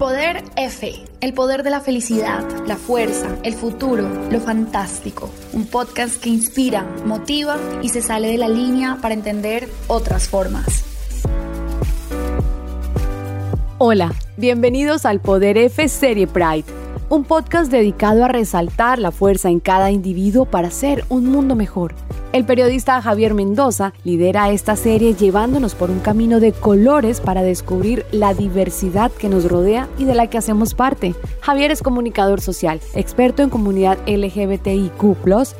Poder F, el poder de la felicidad, la fuerza, el futuro, lo fantástico. Un podcast que inspira, motiva y se sale de la línea para entender otras formas. Hola, bienvenidos al Poder F Serie Pride, un podcast dedicado a resaltar la fuerza en cada individuo para hacer un mundo mejor. El periodista Javier Mendoza lidera esta serie llevándonos por un camino de colores para descubrir la diversidad que nos rodea y de la que hacemos parte. Javier es comunicador social, experto en comunidad LGBTIQ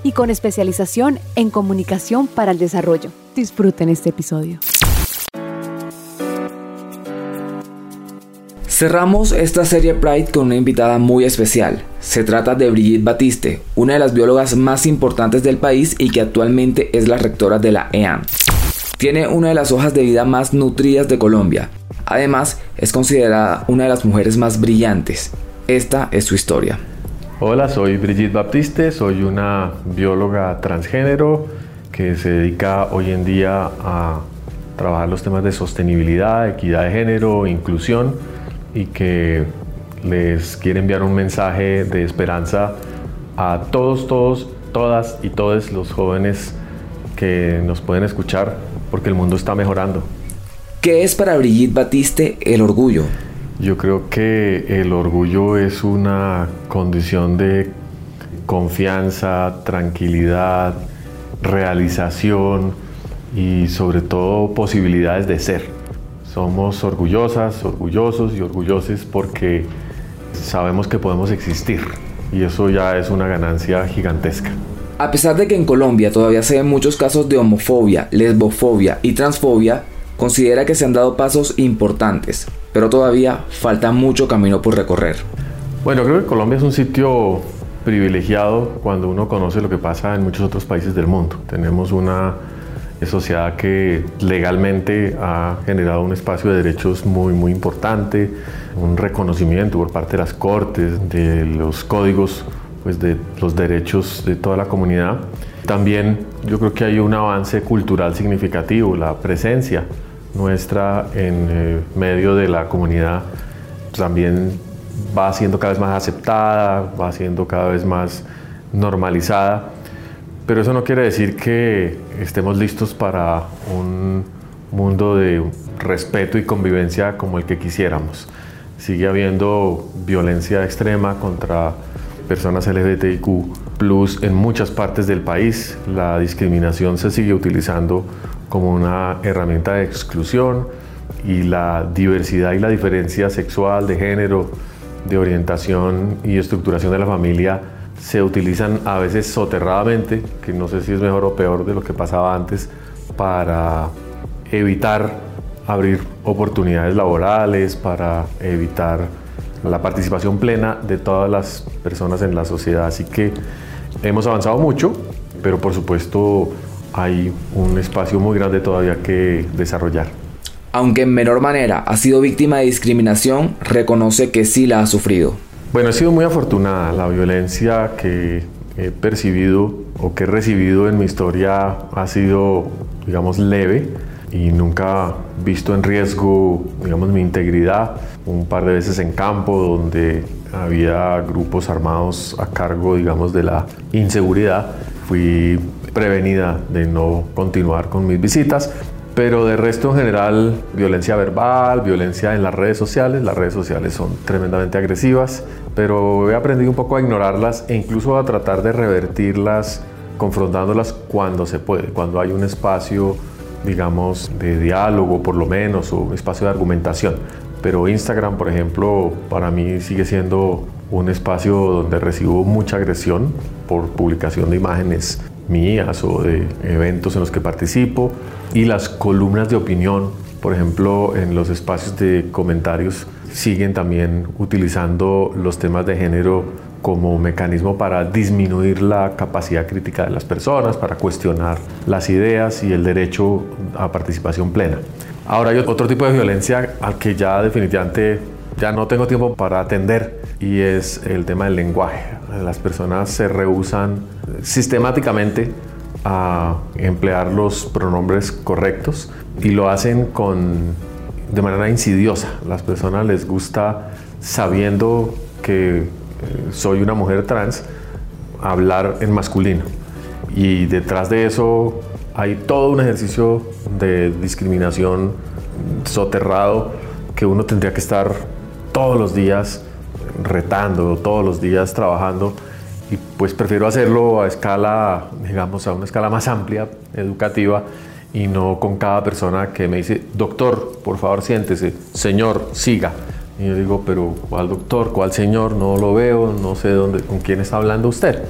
y con especialización en comunicación para el desarrollo. Disfruten este episodio. Cerramos esta serie Pride con una invitada muy especial. Se trata de Brigitte Batiste, una de las biólogas más importantes del país y que actualmente es la rectora de la EAN. Tiene una de las hojas de vida más nutridas de Colombia. Además, es considerada una de las mujeres más brillantes. Esta es su historia. Hola, soy Brigitte Baptiste, soy una bióloga transgénero que se dedica hoy en día a trabajar los temas de sostenibilidad, equidad de género, inclusión y que les quiere enviar un mensaje de esperanza a todos, todos, todas y todos los jóvenes que nos pueden escuchar porque el mundo está mejorando. ¿Qué es para Brigitte Batiste el orgullo? Yo creo que el orgullo es una condición de confianza, tranquilidad, realización y sobre todo posibilidades de ser. Somos orgullosas, orgullosos y orgullosos porque sabemos que podemos existir y eso ya es una ganancia gigantesca. A pesar de que en Colombia todavía se ven muchos casos de homofobia, lesbofobia y transfobia, considera que se han dado pasos importantes, pero todavía falta mucho camino por recorrer. Bueno, creo que Colombia es un sitio privilegiado cuando uno conoce lo que pasa en muchos otros países del mundo. Tenemos una sociedad que legalmente ha generado un espacio de derechos muy, muy importante, un reconocimiento por parte de las cortes, de los códigos, pues de los derechos de toda la comunidad. También yo creo que hay un avance cultural significativo, la presencia nuestra en eh, medio de la comunidad también va siendo cada vez más aceptada, va siendo cada vez más normalizada pero eso no quiere decir que estemos listos para un mundo de respeto y convivencia como el que quisiéramos. Sigue habiendo violencia extrema contra personas LGBTIQ plus en muchas partes del país. La discriminación se sigue utilizando como una herramienta de exclusión y la diversidad y la diferencia sexual, de género, de orientación y estructuración de la familia se utilizan a veces soterradamente, que no sé si es mejor o peor de lo que pasaba antes, para evitar abrir oportunidades laborales, para evitar la participación plena de todas las personas en la sociedad. Así que hemos avanzado mucho, pero por supuesto hay un espacio muy grande todavía que desarrollar. Aunque en menor manera ha sido víctima de discriminación, reconoce que sí la ha sufrido. Bueno, he sido muy afortunada. La violencia que he percibido o que he recibido en mi historia ha sido, digamos, leve y nunca visto en riesgo, digamos, mi integridad. Un par de veces en campo donde había grupos armados a cargo, digamos, de la inseguridad. Fui prevenida de no continuar con mis visitas, pero de resto en general, violencia verbal, violencia en las redes sociales. Las redes sociales son tremendamente agresivas, pero he aprendido un poco a ignorarlas e incluso a tratar de revertirlas confrontándolas cuando se puede, cuando hay un espacio, digamos, de diálogo por lo menos, o un espacio de argumentación. Pero Instagram, por ejemplo, para mí sigue siendo un espacio donde recibo mucha agresión por publicación de imágenes mías o de eventos en los que participo y las columnas de opinión por ejemplo, en los espacios de comentarios siguen también utilizando los temas de género como mecanismo para disminuir la capacidad crítica de las personas, para cuestionar las ideas y el derecho a participación plena. Ahora hay otro tipo de violencia al que ya definitivamente ya no tengo tiempo para atender y es el tema del lenguaje. Las personas se rehusan sistemáticamente a emplear los pronombres correctos y lo hacen con, de manera insidiosa. Las personas les gusta sabiendo que eh, soy una mujer trans hablar en masculino y detrás de eso hay todo un ejercicio de discriminación soterrado que uno tendría que estar todos los días retando, todos los días trabajando y pues prefiero hacerlo a escala, digamos, a una escala más amplia, educativa, y no con cada persona que me dice, doctor, por favor siéntese, señor, siga. Y yo digo, pero ¿cuál doctor? ¿Cuál señor? No lo veo, no sé dónde, con quién está hablando usted.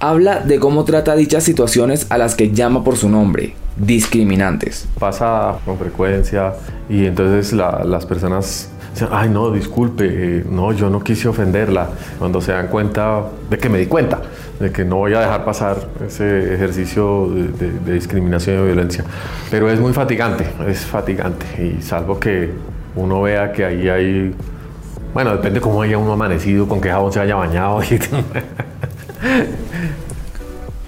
Habla de cómo trata dichas situaciones a las que llama por su nombre, discriminantes. Pasa con frecuencia y entonces las personas ay no, disculpe, eh, no, yo no quise ofenderla, cuando se dan cuenta de que me di cuenta, de que no voy a dejar pasar ese ejercicio de, discriminación y violencia. Pero es muy fatigante, es fatigante, y salvo que uno vea que ahí hay, bueno, depende cómo haya uno amanecido, con qué jabón se haya bañado.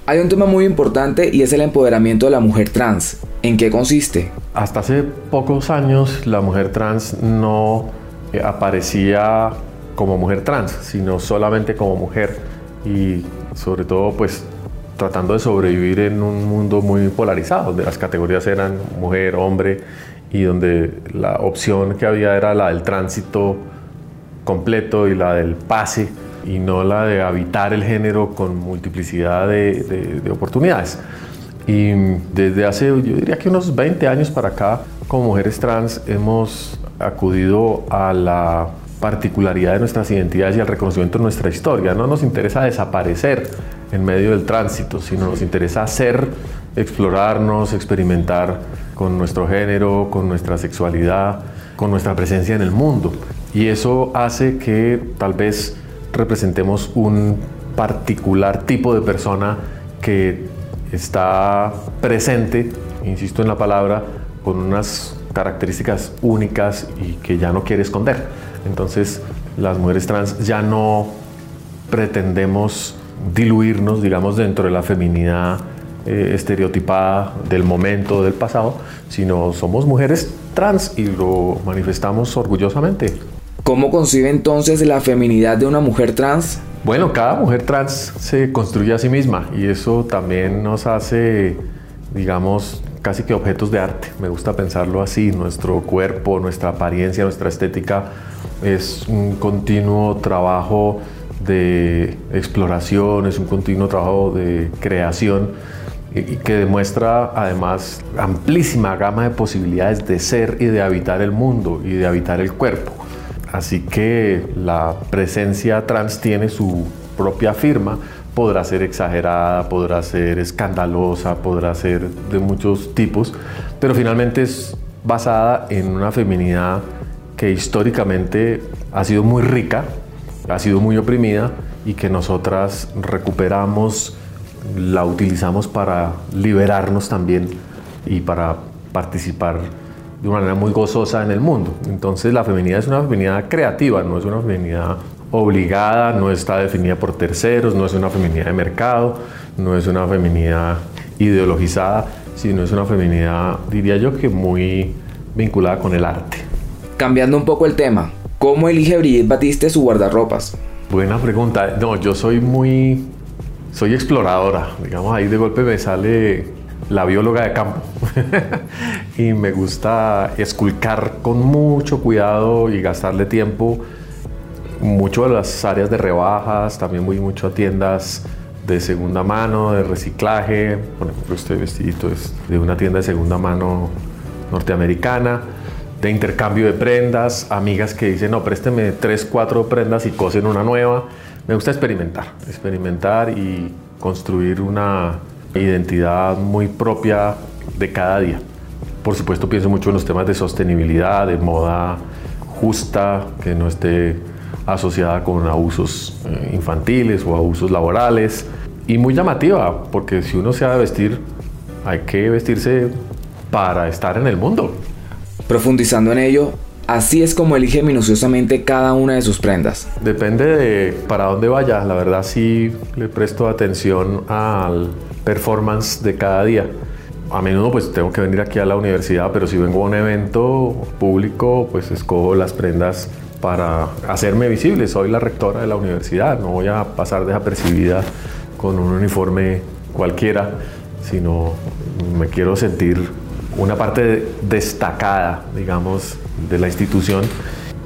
Hay un tema muy importante y es el empoderamiento de la mujer trans. ¿En qué consiste? Hasta hace pocos años la mujer trans no eh, aparecía como mujer trans, sino solamente como mujer y sobre todo pues tratando de sobrevivir en un mundo muy polarizado, donde las categorías eran mujer, hombre y donde la opción que había era la del tránsito completo y la del pase y no la de habitar el género con multiplicidad de, oportunidades. Y desde hace, yo diría que unos 20 años para acá, como mujeres trans, hemos acudido a la particularidad de nuestras identidades y al reconocimiento de nuestra historia. No nos interesa desaparecer en medio del tránsito, sino nos interesa hacer, explorarnos, experimentar con nuestro género, con nuestra sexualidad, con nuestra presencia en el mundo. Y eso hace que tal vez representemos un particular tipo de persona que está presente, insisto en la palabra, con unas características únicas y que ya no quiere esconder. Entonces, las mujeres trans ya no pretendemos diluirnos, digamos, dentro de la feminidad eh, estereotipada del momento, del pasado, sino somos mujeres trans y lo manifestamos orgullosamente. ¿Cómo concibe entonces la feminidad de una mujer trans? Bueno, cada mujer trans se construye a sí misma y eso también nos hace, digamos, casi que objetos de arte. Me gusta pensarlo así. Nuestro cuerpo, nuestra apariencia, nuestra estética es un continuo trabajo de exploración, es un continuo trabajo de creación y que demuestra además amplísima gama de posibilidades de ser y de habitar el mundo y de habitar el cuerpo. Así que la presencia trans tiene su propia firma, podrá ser exagerada, podrá ser escandalosa, podrá ser de muchos tipos, pero finalmente es basada en una feminidad que históricamente ha sido muy rica, ha sido muy oprimida y que nosotras recuperamos, la utilizamos para liberarnos también y para participar de una manera muy gozosa en el mundo. Entonces la feminidad es una feminidad creativa, no es una feminidad obligada, no está definida por terceros, no es una feminidad de mercado, no es una feminidad ideologizada, sino es una feminidad, diría yo, que muy vinculada con el arte. Cambiando un poco el tema, ¿cómo elige Brigitte Batiste su guardarropas? Buena pregunta. No, yo soy muy... Soy exploradora. Digamos, ahí de golpe me sale la bióloga de campo. y me gusta esculcar con mucho cuidado y gastarle tiempo mucho a las áreas de rebajas, también voy mucho a tiendas de segunda mano, de reciclaje. Por ejemplo, este vestidito es de una tienda de segunda mano norteamericana, de intercambio de prendas, amigas que dicen, no, présteme tres, cuatro prendas y cosen una nueva. Me gusta experimentar, experimentar y construir una identidad muy propia de cada día. Por supuesto pienso mucho en los temas de sostenibilidad, de moda justa, que no esté asociada con abusos eh, infantiles o abusos laborales. Y muy llamativa, porque si uno se ha de vestir, hay que vestirse para estar en el mundo. Profundizando en ello, así es como elige minuciosamente cada una de sus prendas. Depende de para dónde vaya. La verdad sí le presto atención al performance de cada día. A menudo pues tengo que venir aquí a la universidad, pero si vengo a un evento público, pues escojo las prendas para hacerme visible. Soy la rectora de la universidad, no voy a pasar desapercibida con un uniforme cualquiera, sino me quiero sentir una parte destacada, digamos, de la institución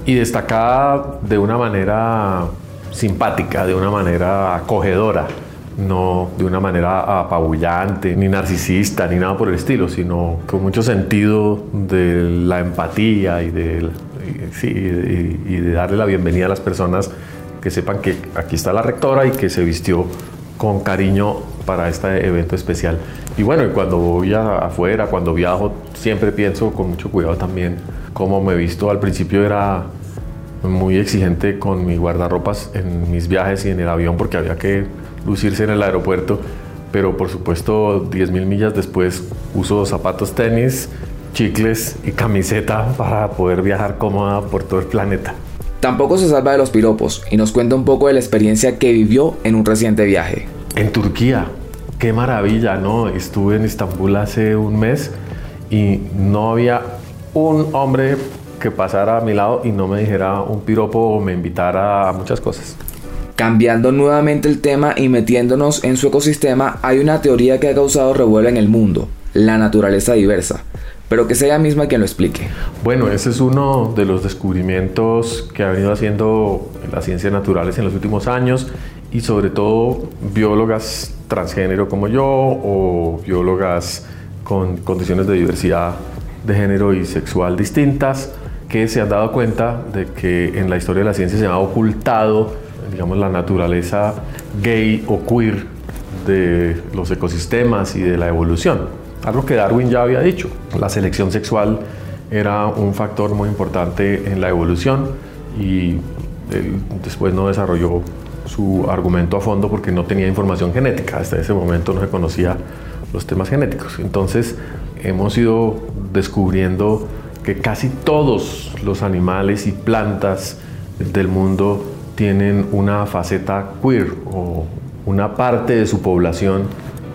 y destacada de una manera simpática, de una manera acogedora, no de una manera apabullante, ni narcisista, ni nada por el estilo, sino con mucho sentido de la empatía y de, y de darle la bienvenida a las personas que sepan que aquí está la rectora y que se vistió con cariño para este evento especial. Y bueno, cuando voy afuera, cuando viajo, siempre pienso con mucho cuidado también cómo me visto. Al principio era muy exigente con mi guardarropas en mis viajes y en el avión porque había que lucirse en el aeropuerto. Pero por supuesto, 10.000 millas después uso zapatos tenis, chicles y camiseta para poder viajar cómoda por todo el planeta. Tampoco se salva de los piropos y nos cuenta un poco de la experiencia que vivió en un reciente viaje. En Turquía, qué maravilla, ¿no? Estuve en Estambul hace un mes y no había un hombre que pasara a mi lado y no me dijera un piropo o me invitara a muchas cosas. Cambiando nuevamente el tema y metiéndonos en su ecosistema, hay una teoría que ha causado revuelo en el mundo, la naturaleza diversa pero que sea ella misma quien lo explique. Bueno, ese es uno de los descubrimientos que ha venido haciendo las ciencias naturales en los últimos años y sobre todo biólogas transgénero como yo o biólogas con condiciones de diversidad de género y sexual distintas que se han dado cuenta de que en la historia de la ciencia se ha ocultado, digamos, la naturaleza gay o queer de los ecosistemas y de la evolución. Algo que Darwin ya había dicho, la selección sexual era un factor muy importante en la evolución y él después no desarrolló su argumento a fondo porque no tenía información genética. Hasta ese momento no se conocía los temas genéticos. Entonces hemos ido descubriendo que casi todos los animales y plantas del mundo tienen una faceta queer o una parte de su población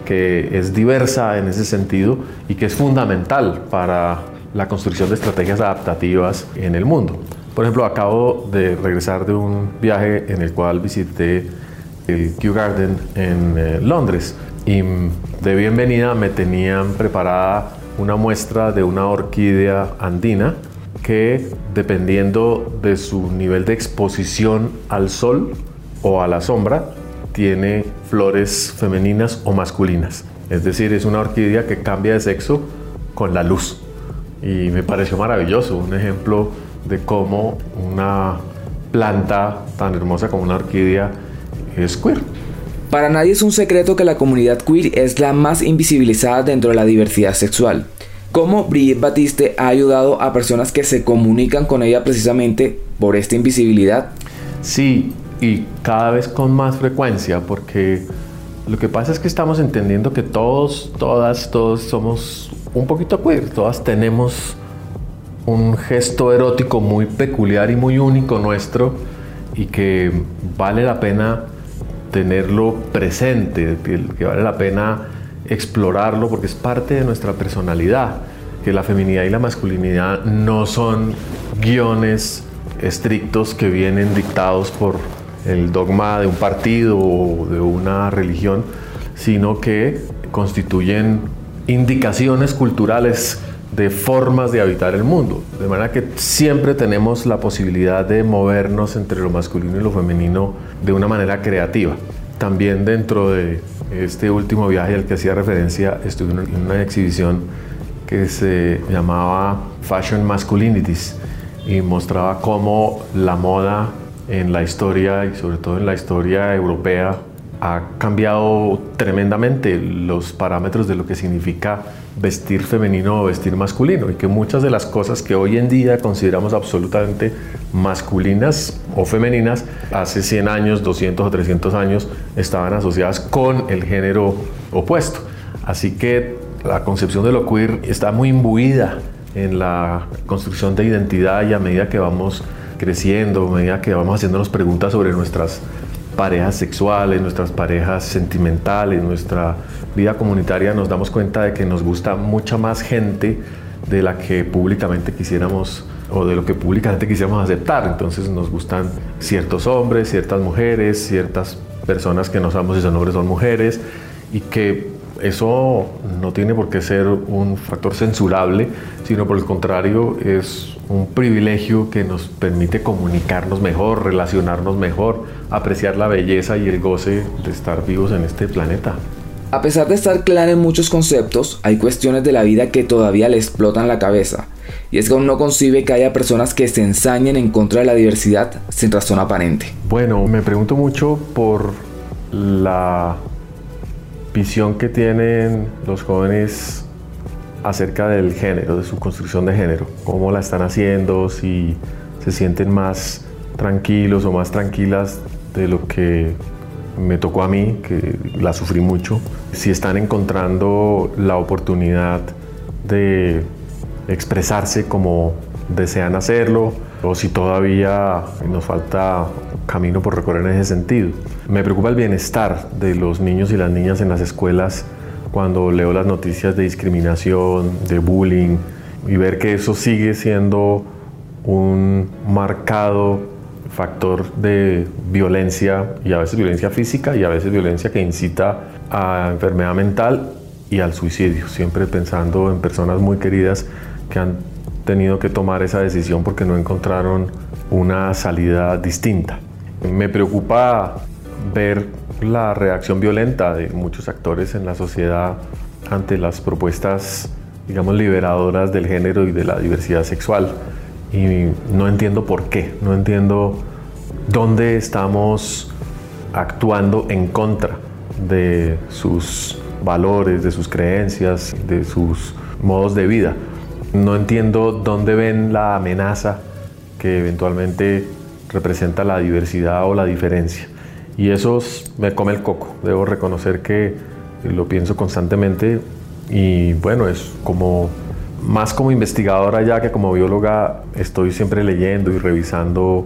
que es diversa en ese sentido y que es fundamental para la construcción de estrategias adaptativas en el mundo. Por ejemplo, acabo de regresar de un viaje en el cual visité el Kew Garden en eh, Londres y de bienvenida me tenían preparada una muestra de una orquídea andina que dependiendo de su nivel de exposición al sol o a la sombra tiene flores femeninas o masculinas. Es decir, es una orquídea que cambia de sexo con la luz. Y me pareció maravilloso, un ejemplo de cómo una planta tan hermosa como una orquídea es queer. Para nadie es un secreto que la comunidad queer es la más invisibilizada dentro de la diversidad sexual. ¿Cómo Brigitte Batiste ha ayudado a personas que se comunican con ella precisamente por esta invisibilidad? Sí, y cada vez con más frecuencia, porque lo que pasa es que estamos entendiendo que todos, todas, todos somos un poquito queer, todas tenemos un gesto erótico muy peculiar y muy único nuestro y que vale la pena tenerlo presente, que vale la pena explorarlo porque es parte de nuestra personalidad, que la feminidad y la masculinidad no son guiones estrictos que vienen dictados por el dogma de un partido o de una religión, sino que constituyen indicaciones culturales de formas de habitar el mundo. De manera que siempre tenemos la posibilidad de movernos entre lo masculino y lo femenino de una manera creativa. También dentro de este último viaje al que hacía referencia, estuve en una exhibición que se llamaba Fashion Masculinities y mostraba cómo la moda en la historia y sobre todo en la historia europea ha cambiado tremendamente los parámetros de lo que significa vestir femenino o vestir masculino y que muchas de las cosas que hoy en día consideramos absolutamente masculinas o femeninas, hace 100 años, 200 o 300 años estaban asociadas con el género opuesto. Así que la concepción de lo queer está muy imbuida en la construcción de identidad y a medida que vamos creciendo, a medida que vamos haciéndonos preguntas sobre nuestras parejas sexuales, nuestras parejas sentimentales, nuestra vida comunitaria, nos damos cuenta de que nos gusta mucha más gente de la que públicamente quisiéramos o de lo que públicamente quisiéramos aceptar. Entonces nos gustan ciertos hombres, ciertas mujeres, ciertas personas que no sabemos si son hombres son mujeres y que eso no tiene por qué ser un factor censurable, sino por el contrario es un privilegio que nos permite comunicarnos mejor, relacionarnos mejor, apreciar la belleza y el goce de estar vivos en este planeta. A pesar de estar clara en muchos conceptos, hay cuestiones de la vida que todavía le explotan la cabeza. Y es que aún no concibe que haya personas que se ensañen en contra de la diversidad sin razón aparente. Bueno, me pregunto mucho por la visión que tienen los jóvenes acerca del género, de su construcción de género, cómo la están haciendo, si se sienten más tranquilos o más tranquilas de lo que me tocó a mí, que la sufrí mucho, si están encontrando la oportunidad de expresarse como desean hacerlo o si todavía nos falta camino por recorrer en ese sentido. Me preocupa el bienestar de los niños y las niñas en las escuelas cuando leo las noticias de discriminación, de bullying y ver que eso sigue siendo un marcado factor de violencia y a veces violencia física y a veces violencia que incita a enfermedad mental y al suicidio, siempre pensando en personas muy queridas que han tenido que tomar esa decisión porque no encontraron una salida distinta. Me preocupa ver la reacción violenta de muchos actores en la sociedad ante las propuestas, digamos, liberadoras del género y de la diversidad sexual. Y no entiendo por qué, no entiendo dónde estamos actuando en contra de sus valores, de sus creencias, de sus modos de vida. No entiendo dónde ven la amenaza que eventualmente representa la diversidad o la diferencia. Y eso me come el coco. Debo reconocer que lo pienso constantemente y bueno, es como más como investigadora ya que como bióloga estoy siempre leyendo y revisando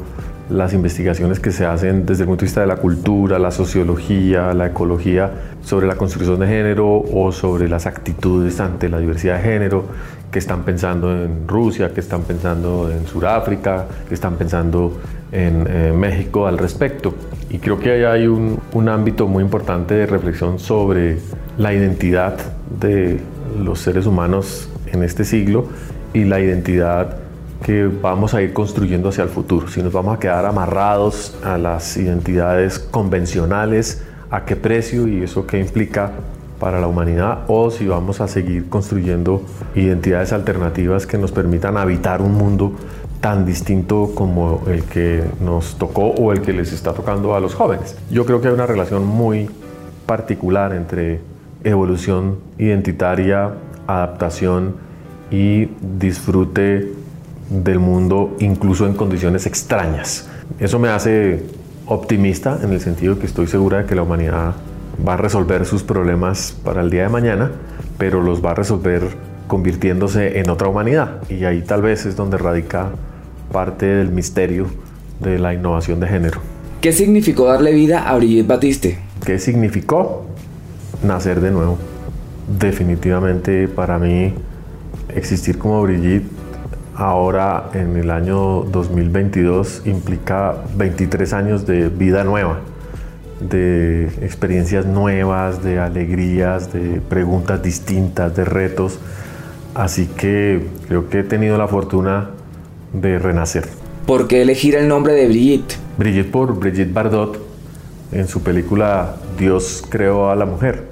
las investigaciones que se hacen desde el punto de vista de la cultura, la sociología, la ecología, sobre la construcción de género o sobre las actitudes ante la diversidad de género, que están pensando en Rusia, que están pensando en Sudáfrica, que están pensando en eh, México al respecto. Y creo que ahí hay un, un ámbito muy importante de reflexión sobre la identidad de los seres humanos en este siglo y la identidad que vamos a ir construyendo hacia el futuro. Si nos vamos a quedar amarrados a las identidades convencionales, a qué precio y eso qué implica para la humanidad, o si vamos a seguir construyendo identidades alternativas que nos permitan habitar un mundo tan distinto como el que nos tocó o el que les está tocando a los jóvenes. Yo creo que hay una relación muy particular entre evolución identitaria, adaptación y disfrute del mundo incluso en condiciones extrañas. Eso me hace optimista en el sentido que estoy segura de que la humanidad va a resolver sus problemas para el día de mañana, pero los va a resolver convirtiéndose en otra humanidad. Y ahí tal vez es donde radica parte del misterio de la innovación de género. ¿Qué significó darle vida a Brigitte Batiste? ¿Qué significó nacer de nuevo? Definitivamente para mí existir como Brigitte ahora en el año 2022 implica 23 años de vida nueva, de experiencias nuevas, de alegrías, de preguntas distintas, de retos. Así que creo que he tenido la fortuna de renacer. ¿Por qué elegir el nombre de Brigitte? Brigitte por Brigitte Bardot en su película Dios creó a la mujer.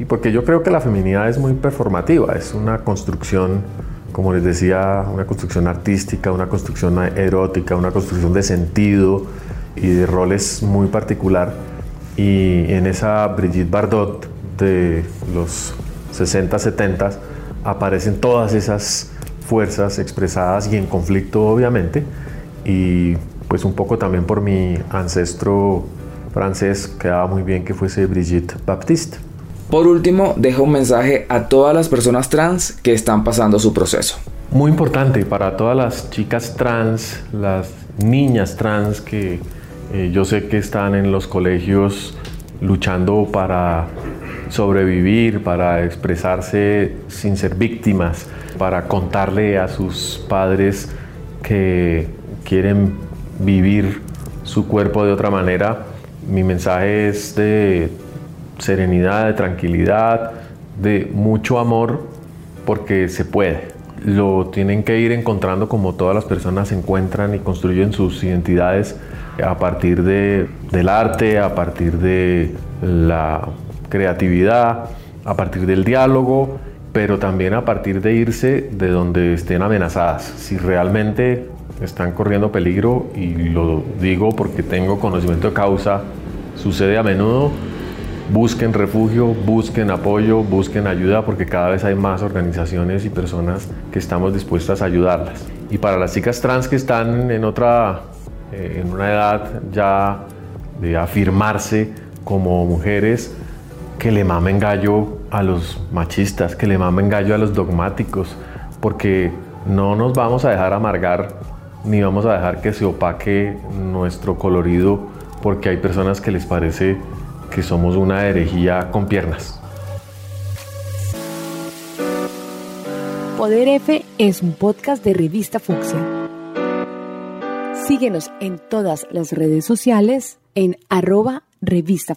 Y porque yo creo que la feminidad es muy performativa, es una construcción como les decía, una construcción artística, una construcción erótica, una construcción de sentido y de roles muy particular. Y en esa Brigitte Bardot de los 60, 70, aparecen todas esas fuerzas expresadas y en conflicto obviamente y pues un poco también por mi ancestro francés quedaba muy bien que fuese Brigitte Baptiste. Por último, dejo un mensaje a todas las personas trans que están pasando su proceso. Muy importante para todas las chicas trans, las niñas trans que eh, yo sé que están en los colegios luchando para sobrevivir, para expresarse sin ser víctimas, para contarle a sus padres que quieren vivir su cuerpo de otra manera. Mi mensaje es de serenidad, de tranquilidad, de mucho amor, porque se puede. Lo tienen que ir encontrando como todas las personas encuentran y construyen sus identidades a partir de, del arte, a partir de la creatividad, a partir del diálogo, pero también a partir de irse de donde estén amenazadas. Si realmente están corriendo peligro, y lo digo porque tengo conocimiento de causa, sucede a menudo, busquen refugio, busquen apoyo, busquen ayuda, porque cada vez hay más organizaciones y personas que estamos dispuestas a ayudarlas. Y para las chicas trans que están en otra, eh, en una edad ya de afirmarse como mujeres, que le mamen gallo a los machistas, que le mamen gallo a los dogmáticos, porque no nos vamos a dejar amargar ni vamos a dejar que se opaque nuestro colorido porque hay personas que les parece que somos una herejía con piernas. Poder F es un podcast de Revista Fucsia. Síguenos en todas las redes sociales en arroba Revista.